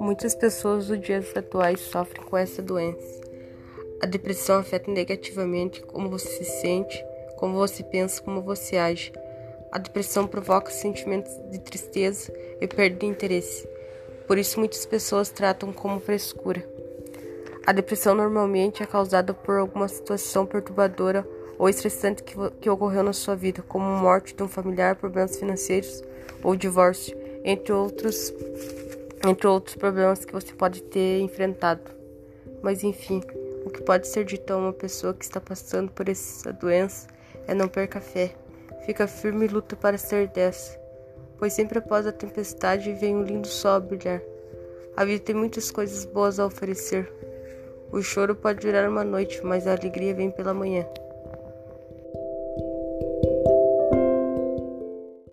Muitas pessoas dos dias atuais sofrem com essa doença. A depressão afeta negativamente como você se sente, como você pensa, como você age. A depressão provoca sentimentos de tristeza e perda de interesse. Por isso, muitas pessoas tratam como frescura. A depressão normalmente é causada por alguma situação perturbadora ou estressante que, que ocorreu na sua vida, como morte de um familiar, problemas financeiros ou divórcio, entre outros entre outros problemas que você pode ter enfrentado. Mas enfim, o que pode ser dito a uma pessoa que está passando por essa doença é não perca fé. Fica firme e luta para ser dessa, pois sempre após a tempestade vem um lindo sol a brilhar. A vida tem muitas coisas boas a oferecer. O choro pode durar uma noite, mas a alegria vem pela manhã.